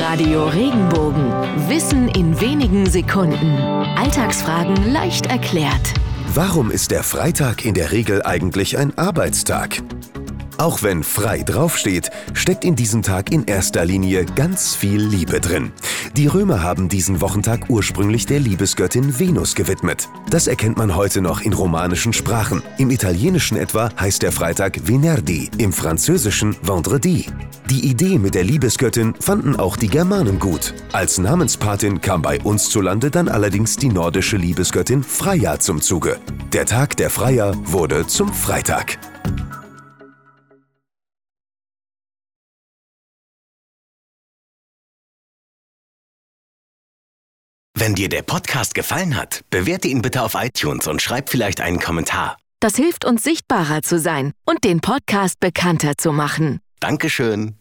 Radio Regenbogen. Wissen in wenigen Sekunden. Alltagsfragen leicht erklärt. Warum ist der Freitag in der Regel eigentlich ein Arbeitstag? Auch wenn frei draufsteht, steckt in diesem Tag in erster Linie ganz viel Liebe drin. Die Römer haben diesen Wochentag ursprünglich der Liebesgöttin Venus gewidmet. Das erkennt man heute noch in romanischen Sprachen. Im Italienischen etwa heißt der Freitag Venerdì, im Französischen Vendredi. Die Idee mit der Liebesgöttin fanden auch die Germanen gut. Als Namenspatin kam bei uns zu Lande dann allerdings die nordische Liebesgöttin Freya zum Zuge. Der Tag der Freier wurde zum Freitag. Wenn dir der Podcast gefallen hat, bewerte ihn bitte auf iTunes und schreib vielleicht einen Kommentar. Das hilft uns sichtbarer zu sein und den Podcast bekannter zu machen. Dankeschön.